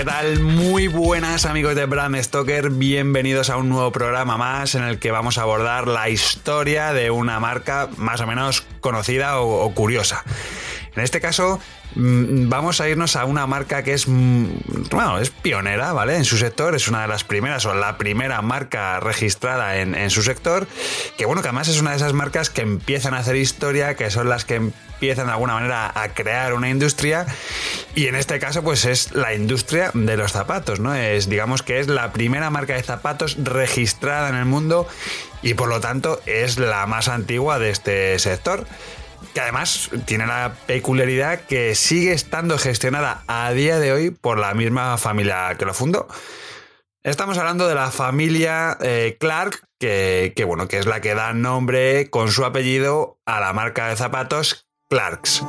¿Qué tal? Muy buenas amigos de Brand Stoker, bienvenidos a un nuevo programa más en el que vamos a abordar la historia de una marca más o menos conocida o, o curiosa. En este caso, Mm, vamos a irnos a una marca que es, mm, bueno, es pionera, ¿vale? En su sector, es una de las primeras o la primera marca registrada en, su sector, que bueno, que además es una de esas marcas que empiezan a hacer historia, que son las que empiezan de alguna manera a crear una industria y en este caso pues es la industria de los zapatos, ¿no? Es digamos que es la primera marca de zapatos registrada en el mundo y por lo tanto es la más antigua de este sector que además tiene la peculiaridad que sigue estando gestionada a día de hoy por la misma familia que lo fundó. Estamos hablando de la familia eh, Clark, que, que, bueno, que es la que da nombre con su apellido a la marca de zapatos Clarks.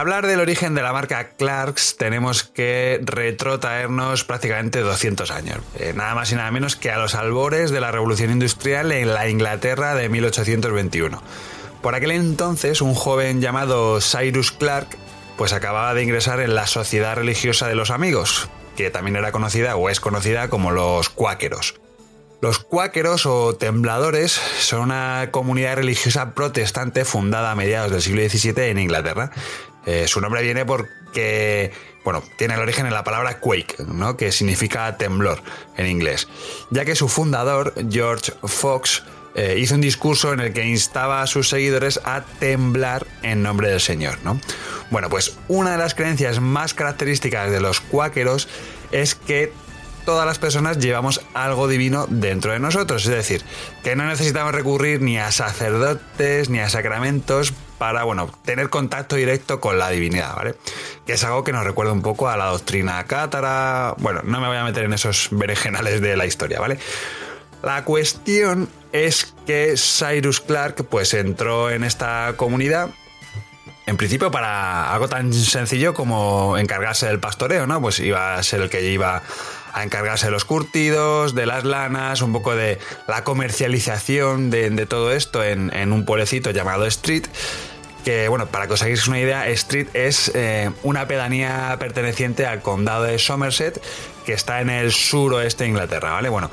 Para hablar del origen de la marca Clarks tenemos que retrotraernos prácticamente 200 años, eh, nada más y nada menos que a los albores de la Revolución Industrial en la Inglaterra de 1821. Por aquel entonces un joven llamado Cyrus Clark pues acababa de ingresar en la Sociedad Religiosa de los Amigos, que también era conocida o es conocida como los cuáqueros. Los cuáqueros o tembladores son una comunidad religiosa protestante fundada a mediados del siglo XVII en Inglaterra eh, su nombre viene porque, bueno, tiene el origen en la palabra quake, ¿no? que significa temblor en inglés, ya que su fundador, George Fox, eh, hizo un discurso en el que instaba a sus seguidores a temblar en nombre del Señor. ¿no? Bueno, pues una de las creencias más características de los cuáqueros es que todas las personas llevamos algo divino dentro de nosotros, es decir, que no necesitamos recurrir ni a sacerdotes ni a sacramentos para, bueno, tener contacto directo con la divinidad, ¿vale? Que es algo que nos recuerda un poco a la doctrina cátara. Bueno, no me voy a meter en esos berenjenales de la historia, ¿vale? La cuestión es que Cyrus Clark pues entró en esta comunidad en principio para algo tan sencillo como encargarse del pastoreo, ¿no? Pues iba a ser el que iba a encargarse de los curtidos, de las lanas, un poco de la comercialización de, todo esto en, un pueblecito llamado Street que bueno, para que os hagáis una idea, Street es eh, una pedanía perteneciente al condado de Somerset, que está en el suroeste de Inglaterra, ¿vale? Bueno,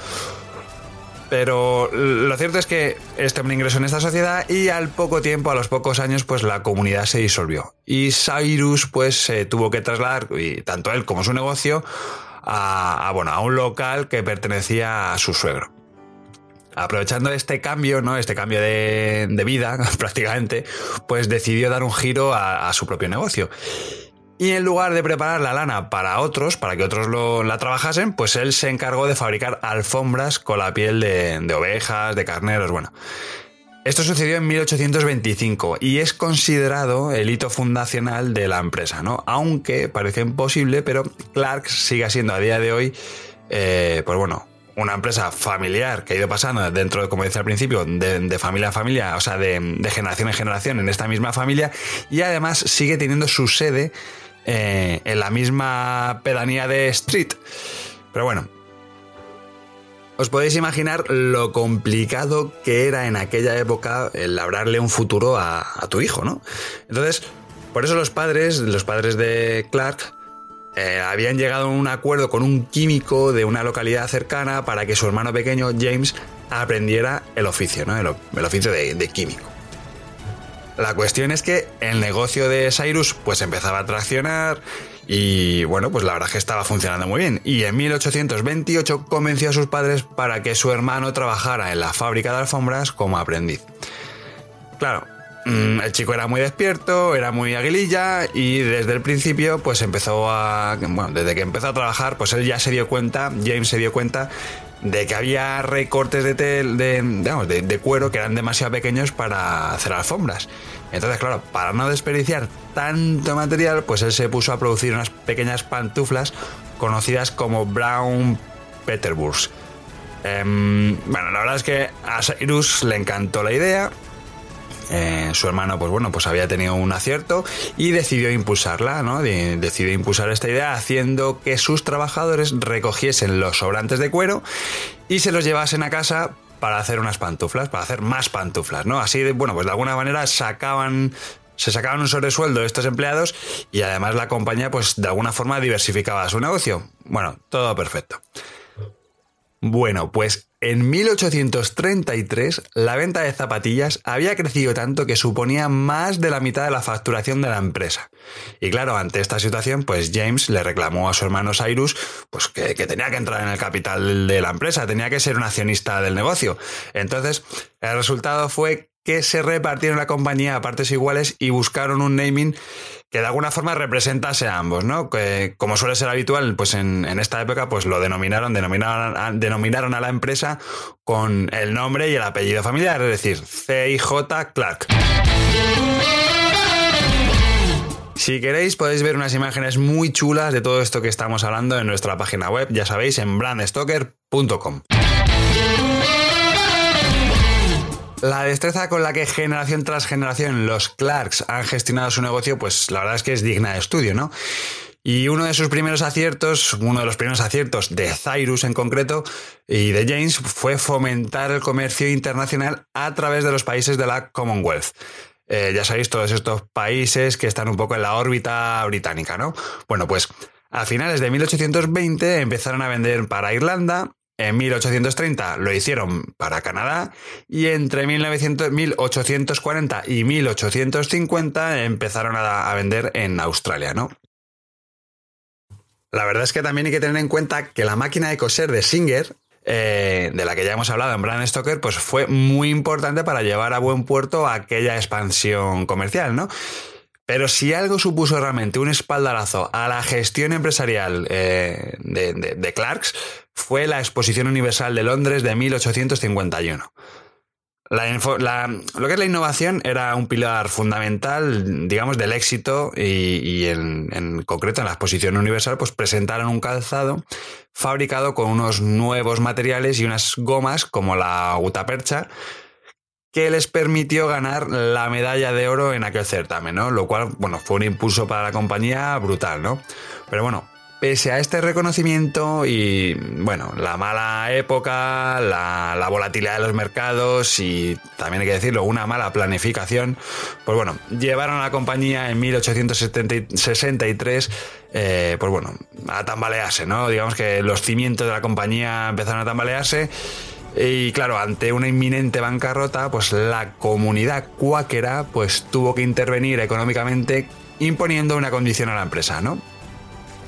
pero lo cierto es que este hombre ingresó en esta sociedad y al poco tiempo, a los pocos años, pues la comunidad se disolvió. Y Cyrus pues se tuvo que trasladar, y tanto él como su negocio, a, bueno, a un local que pertenecía a su suegro aprovechando este cambio, ¿no? Este cambio de, vida, prácticamente, pues decidió dar un giro a, su propio negocio. Y en lugar de preparar la lana para otros, para que otros la trabajasen, pues él se encargó de fabricar alfombras con la piel de, de ovejas, de carneros, bueno. Esto sucedió en 1825 y es considerado el hito fundacional de la empresa, ¿no? Aunque parece imposible, pero Clark sigue siendo a día de hoy, eh, pues bueno, una empresa familiar que ha ido pasando dentro, de, como decía al principio, de, familia a familia, o sea, de, generación en generación en esta misma familia, y además sigue teniendo su sede eh, en la misma pedanía de Street. Pero bueno, os podéis imaginar lo complicado que era en aquella época el labrarle un futuro a, tu hijo, ¿no? Entonces, por eso los padres, los padres de Clark, eh, habían llegado a un acuerdo con un químico de una localidad cercana para que su hermano pequeño, James, aprendiera el oficio, ¿no? el, oficio de, químico. La cuestión es que el negocio de Cyrus pues empezaba a traccionar y bueno, pues la verdad es que estaba funcionando muy bien. Y en 1828 convenció a sus padres para que su hermano trabajara en la fábrica de alfombras como aprendiz. Claro, Mm, el chico era muy despierto, era muy aguililla y desde el principio pues empezó a... Bueno, desde que empezó a trabajar pues él ya se dio cuenta, James se dio cuenta de que había recortes de, de, de, cuero que eran demasiado pequeños para hacer alfombras. Entonces, claro, para no desperdiciar tanto material, pues él se puso a producir unas pequeñas pantuflas conocidas como Brown Peterburs. Em, bueno, la verdad es que a Cyrus le encantó la idea eh, su hermano, pues bueno, pues había tenido un acierto y decidió impulsarla, ¿no? decidió impulsar esta idea haciendo que sus trabajadores recogiesen los sobrantes de cuero y se los llevasen a casa para hacer unas pantuflas, para hacer más pantuflas, ¿no? Así de, bueno, pues de alguna manera sacaban se sacaban un sobresueldo estos empleados y además la compañía pues de alguna forma diversificaba su negocio. Bueno, todo perfecto. Bueno, pues en 1833 la venta de zapatillas había crecido tanto que suponía más de la mitad de la facturación de la empresa. Y claro, ante esta situación, pues James le reclamó a su hermano Cyrus pues que, que, tenía que entrar en el capital de la empresa, tenía que ser un accionista del negocio. Entonces, el resultado fue que se repartieron la compañía a partes iguales y buscaron un naming que de alguna forma representase a ambos, ¿no? Que, como suele ser habitual, pues en, esta época, pues lo denominaron, denominaron a, denominaron a la empresa con el nombre y el apellido familiar, es decir, C.I.J. Clark. Si queréis podéis ver unas imágenes muy chulas de todo esto que estamos hablando en nuestra página web, ya sabéis, en brandstoker.com. La destreza con la que generación tras generación los Clarks han gestionado su negocio, pues la verdad es que es digna de estudio, ¿no? Y uno de sus primeros aciertos, uno de los primeros aciertos de Cyrus en concreto y de James fue fomentar el comercio internacional a través de los países de la Commonwealth. Eh, ya sabéis, todos estos países que están un poco en la órbita británica, ¿no? Bueno, pues a finales de 1820 empezaron a vender para Irlanda, en 1830 lo hicieron para Canadá y entre 1840 y 1850 empezaron a, vender en Australia, ¿no? La verdad es que también hay que tener en cuenta que la máquina de coser de Singer, eh, de la que ya hemos hablado en Brand Stoker, pues fue muy importante para llevar a buen puerto aquella expansión comercial, ¿no? Pero si algo supuso realmente un espaldarazo a la gestión empresarial eh, de, Clarks, fue la Exposición Universal de Londres de 1851. lo que es la innovación era un pilar fundamental, digamos, del éxito y, en, en, concreto en la exposición universal, pues presentaron un calzado fabricado con unos nuevos materiales y unas gomas como la gutapercha, que les permitió ganar la medalla de oro en aquel certamen, ¿no? Lo cual, bueno, fue un impulso para la compañía brutal, ¿no? Pero bueno, pese a este reconocimiento y, bueno, la mala época, la, volatilidad de los mercados y también hay que decirlo, una mala planificación, pues bueno, llevaron a la compañía en 1863, eh, pues bueno, a tambalearse, ¿no? Digamos que los cimientos de la compañía empezaron a tambalearse y claro, ante una inminente bancarrota, pues la comunidad cuáquera pues tuvo que intervenir económicamente imponiendo una condición a la empresa, ¿no?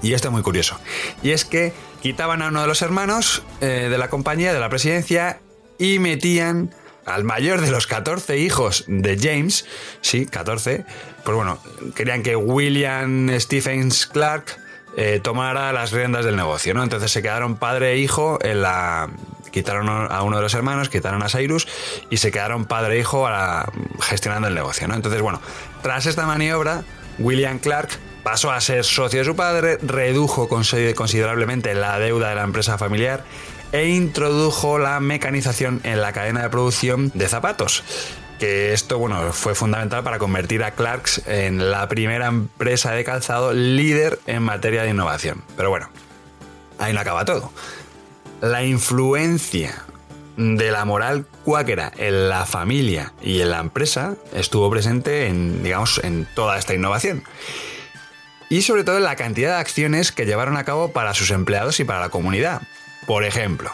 Y esto es muy curioso. Y es que quitaban a uno de los hermanos eh, de la compañía, de la presidencia, y metían al mayor de los 14 hijos de James, sí, 14, pues bueno, querían que William Stephens Clark eh, tomara las riendas del negocio, ¿no? Entonces se quedaron padre e hijo en la, quitaron a uno de los hermanos, quitaron a Cyrus y se quedaron padre e hijo gestionando el negocio. ¿no? Entonces, bueno, tras esta maniobra, William Clark pasó a ser socio de su padre, redujo considerablemente la deuda de la empresa familiar e introdujo la mecanización en la cadena de producción de zapatos. Que esto, bueno, fue fundamental para convertir a Clarks en la primera empresa de calzado líder en materia de innovación. Pero bueno, ahí no acaba todo la influencia de la moral cuáquera en la familia y en la empresa estuvo presente en, digamos, en toda esta innovación. Y sobre todo la cantidad de acciones que llevaron a cabo para sus empleados y para la comunidad. Por ejemplo,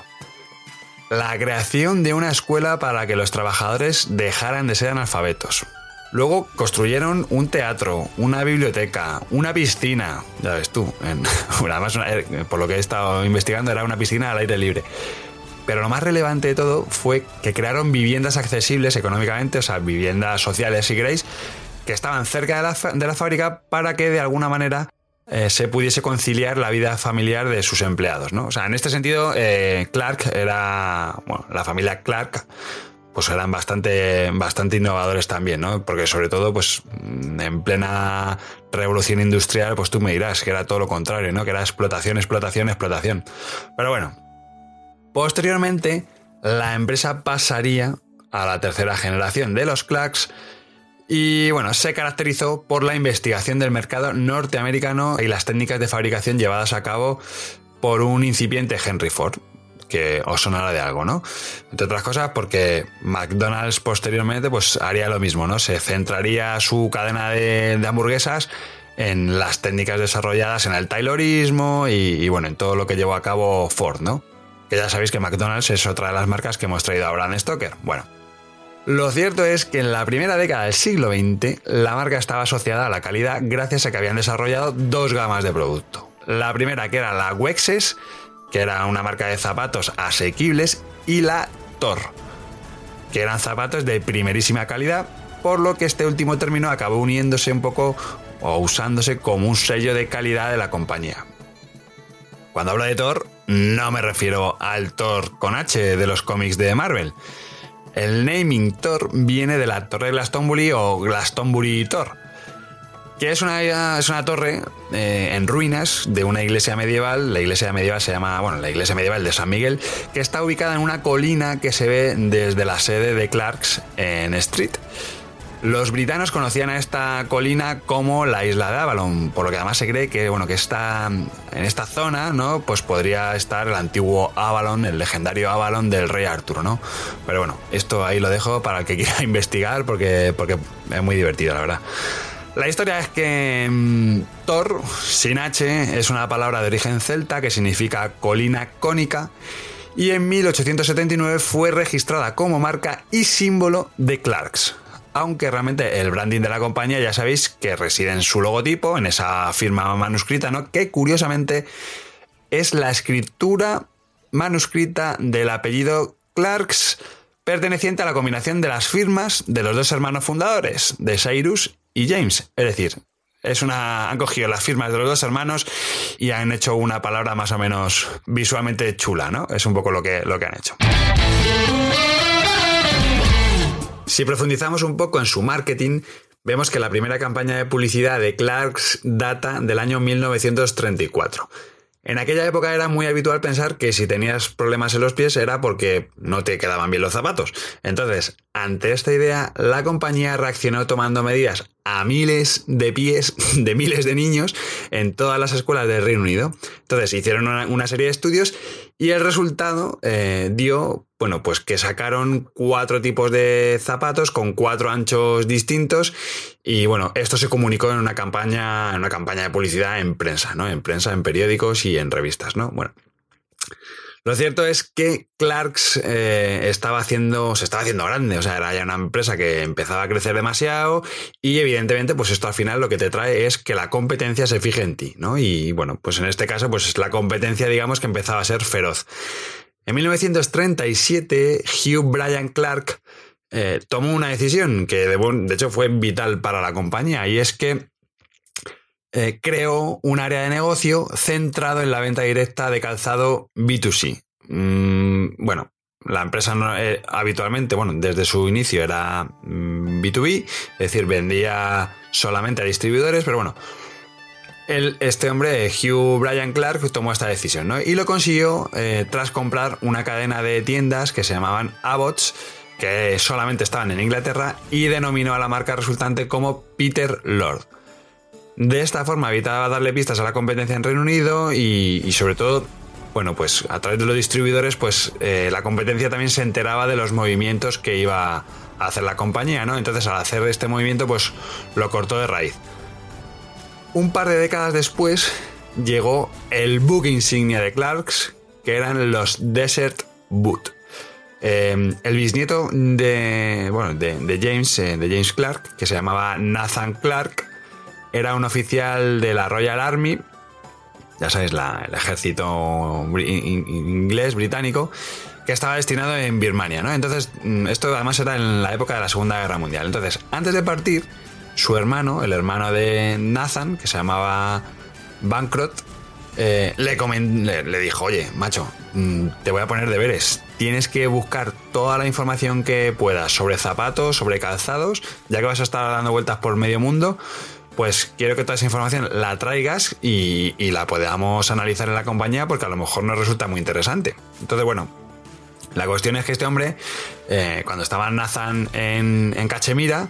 la creación de una escuela para que los trabajadores dejaran de ser analfabetos. Luego construyeron un teatro, una biblioteca, una piscina. Ya ves tú, además, eh, por lo que he estado investigando, era una piscina al aire libre. Pero lo más relevante de todo fue que crearon viviendas accesibles económicamente, o sea, viviendas sociales si queréis, que estaban cerca de la, de la fábrica para que de alguna manera eh, se pudiese conciliar la vida familiar de sus empleados. ¿no? O sea, en este sentido, eh, Clark era, bueno, la familia Clark, pues eran bastante, bastante innovadores también, ¿no? Porque sobre todo, pues en plena revolución industrial, pues tú me dirás que era todo lo contrario, ¿no? Que era explotación, explotación, explotación. Pero bueno, posteriormente la empresa pasaría a la tercera generación de los Clarks y bueno, se caracterizó por la investigación del mercado norteamericano y las técnicas de fabricación llevadas a cabo por un incipiente Henry Ford, que os sonará de algo, ¿no? Entre otras cosas porque McDonald's posteriormente pues haría lo mismo, ¿no? Se centraría su cadena de, hamburguesas en las técnicas desarrolladas en el Taylorismo y, y, bueno, en todo lo que llevó a cabo Ford, ¿no? Que ya sabéis que McDonald's es otra de las marcas que hemos traído ahora en Stoker. Bueno, lo cierto es que en la primera década del siglo XX la marca estaba asociada a la calidad gracias a que habían desarrollado dos gamas de producto. La primera que era la Wexes, que era una marca de zapatos asequibles, y la Thor, que eran zapatos de primerísima calidad, por lo que este último término acabó uniéndose un poco o usándose como un sello de calidad de la compañía. Cuando hablo de Thor, no me refiero al Thor con H de los cómics de Marvel, el naming Thor viene de la torre Glastonbury o Glastonbury Tor, que es una, es una torre eh, en ruinas de una iglesia medieval. La iglesia medieval se llama, bueno, la iglesia medieval de San Miguel, que está ubicada en una colina que se ve desde la sede de Clarks en Street. Los britanos conocían a esta colina como la isla de Avalon, por lo que además se cree que, bueno, que está en esta zona, ¿no? Pues podría estar el antiguo Avalon, el legendario Avalon del rey Arturo, ¿no? Pero bueno, esto ahí lo dejo para el que quiera investigar porque, porque es muy divertido, la verdad. La historia es que mm, Thor, sin H, es una palabra de origen celta que significa colina cónica y en 1879 fue registrada como marca y símbolo de Clarks aunque realmente el branding de la compañía ya sabéis que reside en su logotipo, en esa firma manuscrita, ¿no? Que curiosamente es la escritura manuscrita del apellido Clarks, perteneciente a la combinación de las firmas de los dos hermanos fundadores, de Cyrus y James. Es decir, es una, han cogido las firmas de los dos hermanos y han hecho una palabra más o menos visualmente chula, ¿no? Es un poco lo que, lo que han hecho. Si profundizamos un poco en su marketing, vemos que la primera campaña de publicidad de Clarks data del año 1934. En aquella época era muy habitual pensar que si tenías problemas en los pies era porque no te quedaban bien los zapatos. Entonces, ante esta idea, la compañía reaccionó tomando medidas a miles de pies de miles de niños en todas las escuelas del Reino Unido. Entonces, hicieron una, serie de estudios y el resultado eh, dio, bueno, pues que sacaron cuatro tipos de zapatos con cuatro anchos distintos y bueno, esto se comunicó en una campaña, en una campaña de publicidad en prensa, ¿no? En prensa, en periódicos y en revistas, ¿no? Bueno. Lo cierto es que Clarks eh, estaba haciendo, se estaba haciendo grande, o sea, era ya una empresa que empezaba a crecer demasiado y evidentemente pues esto al final lo que te trae es que la competencia se fije en ti, ¿no? Y bueno, pues en este caso pues la competencia digamos que empezaba a ser feroz. En 1937 Hugh Bryan Clark eh, tomó una decisión que de, hecho fue vital para la compañía y es que eh, creó un área de negocio centrado en la venta directa de calzado B2C. Mm, bueno, la empresa eh, habitualmente, bueno, desde su inicio era B2B, mm, es decir, vendía solamente a distribuidores, pero bueno, este hombre, Hugh Bryan Clark, tomó esta decisión, ¿no? Y lo consiguió tras comprar una cadena de tiendas que se llamaban Abbott's, que solamente estaban en Inglaterra, y denominó a la marca resultante como Peter Lord. De esta forma evitaba darle pistas a la competencia en Reino Unido y, sobre todo, bueno, pues a través de los distribuidores, pues eh, la competencia también se enteraba de los movimientos que iba a hacer la compañía, ¿no? Entonces al hacer este movimiento, pues lo cortó de raíz. Un par de décadas después llegó el book insignia de Clarks, que eran los Desert Boot. Em, el bisnieto de, bueno, de, James, eh, de James Clark, que se llamaba Nathan Clark, era un oficial de la Royal Army, ya sabéis, el ejército inglés, británico, que estaba destinado en Birmania, ¿no? Entonces, mm, esto además era en la época de la Segunda Guerra Mundial. Entonces, antes de partir, su hermano, el hermano de Nathan, que se llamaba Bancroft, eh, le, le, dijo, oye, macho, mm, te voy a poner deberes. Tienes que buscar toda la información que puedas sobre zapatos, sobre calzados, ya que vas a estar dando vueltas por medio mundo. Pues quiero que toda esa información la traigas y, la podamos analizar en la compañía porque a lo mejor nos resulta muy interesante. Entonces, bueno, la cuestión es que este hombre, eh, cuando estaba Nathan en, en Cachemira,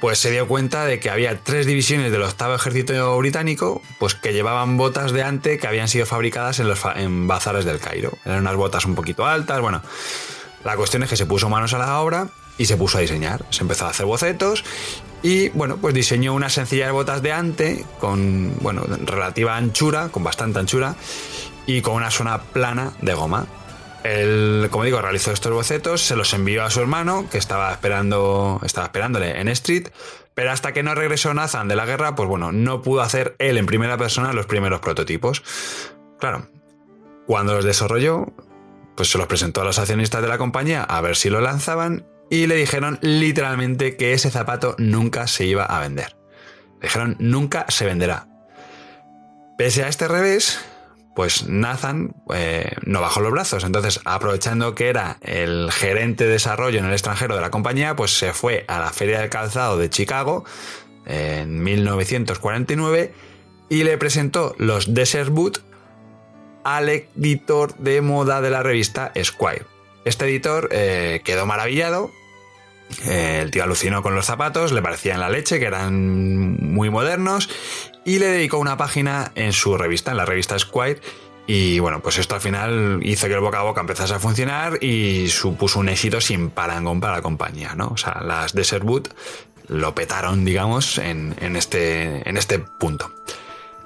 pues se dio cuenta de que había tres divisiones del octavo ejército británico, pues que llevaban botas de ante que habían sido fabricadas en los en bazares del Cairo. Eran unas botas un poquito altas, bueno. La cuestión es que se puso manos a la obra y se puso a diseñar. Se empezó a hacer bocetos y, bueno, pues diseñó unas sencillas botas de ante con, bueno, relativa anchura, con bastante anchura y con una zona plana de goma. Él, como digo, realizó estos bocetos, se los envió a su hermano, que estaba esperando, estaba esperándole en Street, pero hasta que no regresó Nathan de la guerra, pues bueno, no pudo hacer él en primera persona los primeros prototipos. Claro, cuando los desarrolló, pues se los presentó a los accionistas de la compañía a ver si lo lanzaban y le dijeron literalmente que ese zapato nunca se iba a vender. Le dijeron nunca se venderá. Pese a este revés, pues Nathan eh, no bajó los brazos. Entonces, aprovechando que era el gerente de desarrollo en el extranjero de la compañía, pues se fue a la Feria del Calzado de Chicago en 1949 y le presentó los Desert Boot al editor de moda de la revista Squire. Este editor eh, quedó maravillado. El tío alucinó con los zapatos, le parecían la leche, que eran muy modernos, y le dedicó una página en su revista, en la revista Squire. Y bueno, pues esto al final hizo que el boca a boca empezase a funcionar y supuso un éxito sin parangón para la compañía, ¿no? O sea, las Desert Boot lo petaron, digamos, en, este, en este punto.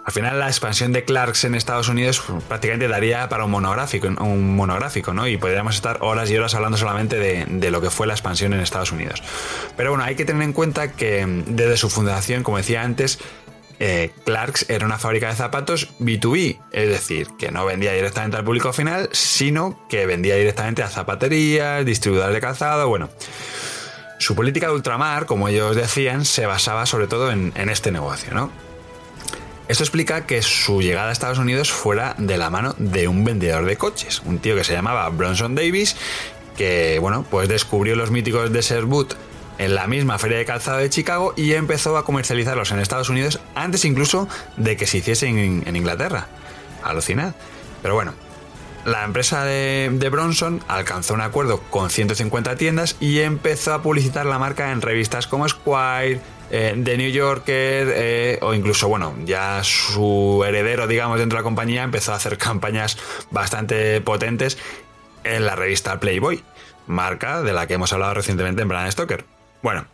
Al final la expansión de Clarks en Estados Unidos prácticamente daría para un monográfico, un monográfico, ¿no? Y podríamos estar horas y horas hablando solamente de, lo que fue la expansión en Estados Unidos. Pero bueno, hay que tener en cuenta que desde su fundación, como decía antes, eh, Clarks era una fábrica de zapatos B2B, es decir, que no vendía directamente al público final, sino que vendía directamente a zapaterías, distribuidores de calzado, bueno. Su política de ultramar, como ellos decían, se basaba sobre todo en, este negocio, ¿no? Esto explica que su llegada a Estados Unidos fuera de la mano de un vendedor de coches, un tío que se llamaba Bronson Davis, que, bueno, pues descubrió los míticos Desert Boot en la misma feria de calzado de Chicago y empezó a comercializarlos en Estados Unidos antes incluso de que se hiciese en, Inglaterra. Alucinad. Pero bueno, la empresa de, Bronson alcanzó un acuerdo con 150 tiendas y empezó a publicitar la marca en revistas como Squire, eh, The New Yorker eh, o incluso, bueno, ya su heredero, digamos, dentro de la compañía empezó a hacer campañas bastante potentes en la revista Playboy, marca de la que hemos hablado recientemente en Brand Stoker. Bueno,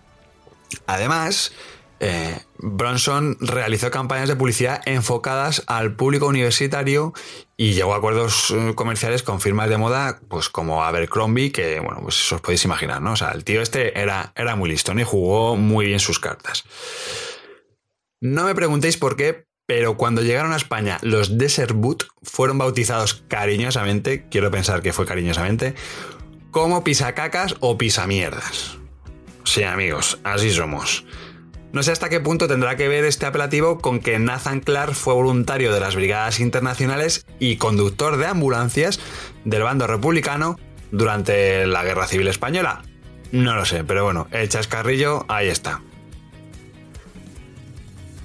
además, eh, Bronson realizó campañas de publicidad enfocadas al público universitario y llegó a acuerdos eh, comerciales con firmas de moda, pues como Abercrombie, que bueno, pues os podéis imaginar, ¿no? O sea, el tío este era, era muy listo y jugó muy bien sus cartas. No me preguntéis por qué, pero cuando llegaron a España, los Desert Boot fueron bautizados cariñosamente, quiero pensar que fue cariñosamente, como pisacacas o pisamierdas. Sí, amigos, así somos. No sé hasta qué punto tendrá que ver este apelativo con que Nathan Clark fue voluntario de las Brigadas Internacionales y conductor de ambulancias del bando republicano durante la Guerra Civil Española. No lo sé, pero bueno, el chascarrillo ahí está.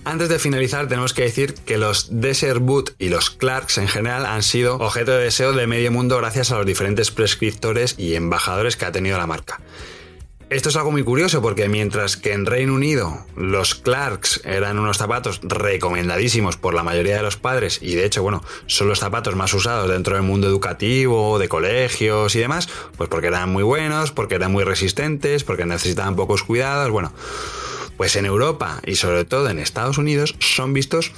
Antes de finalizar, tenemos que decir que los Desert Boot y los Clarks en general han sido objeto de deseo de medio mundo gracias a los diferentes prescriptores y embajadores que ha tenido la marca. Esto es algo muy curioso porque mientras que en Reino Unido los Clarks eran unos zapatos recomendadísimos por la mayoría de los padres y de hecho, bueno, son los zapatos más usados dentro del mundo educativo, de colegios y demás, pues porque eran muy buenos, porque eran muy resistentes, porque necesitaban pocos cuidados, bueno, pues en Europa y sobre todo en Estados Unidos son vistos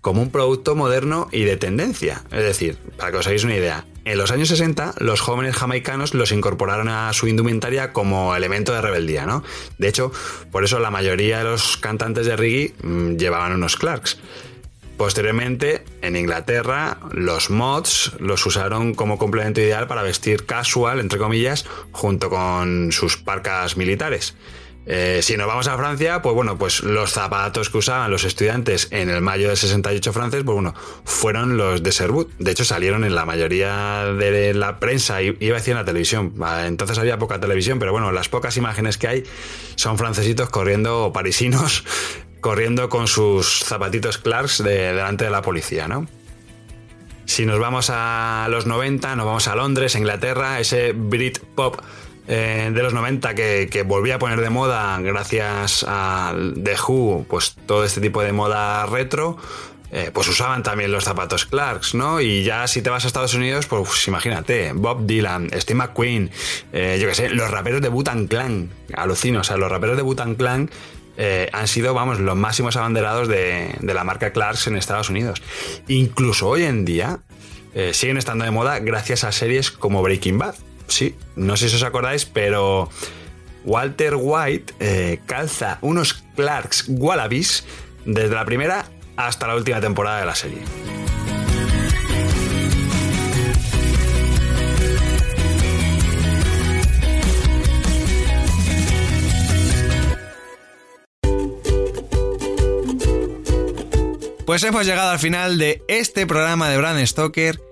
como un producto moderno y de tendencia. Es decir, para que os hagáis una idea, en los años 60, los jóvenes jamaicanos los incorporaron a su indumentaria como elemento de rebeldía, ¿no? De hecho, por eso la mayoría de los cantantes de reggae mm, llevaban unos Clarks. Posteriormente, en Inglaterra, los mods los usaron como complemento ideal para vestir casual, entre comillas, junto con sus parcas militares. Eh, si nos vamos a Francia, pues bueno, pues los zapatos que usaban los estudiantes en el mayo del 68 francés, pues bueno, fueron los de Servout. De hecho, salieron en la mayoría de la prensa, iba a decir en la televisión. Ah, entonces había poca televisión, pero bueno, las pocas imágenes que hay son francesitos corriendo, o parisinos, corriendo con sus zapatitos Clarks delante de la policía, ¿no? Si nos vamos a los 90, nos vamos a Londres, Inglaterra, ese Brit Pop eh, de los 90 que, volvía a poner de moda gracias a The Who, pues todo este tipo de moda retro, eh, pues usaban también los zapatos Clarks, ¿no? Y ya si te vas a Estados Unidos, pues imagínate, Bob Dylan, Steve McQueen, eh, yo qué sé, los raperos de Butan Clan, alucino, o sea, los raperos de Butan Clan han sido, vamos, los máximos abanderados de, de, la marca Clarks en Estados Unidos. Incluso hoy en día siguen estando de moda gracias a series como Breaking Bad sí, no sé si os acordáis, pero Walter White eh, calza unos Clarks Wallabies desde la primera hasta la última temporada de la serie. Pues hemos llegado al final de este programa de Brand Stoker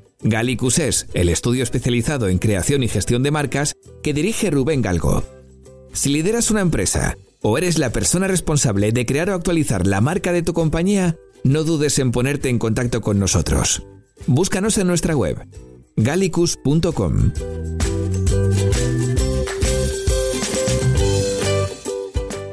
Gallicus es el estudio especializado en creación y gestión de marcas que dirige Rubén Galgo. Si lideras una empresa o eres la persona responsable de crear o actualizar la marca de tu compañía, no dudes en ponerte en contacto con nosotros. Búscanos en nuestra web gallicus.com.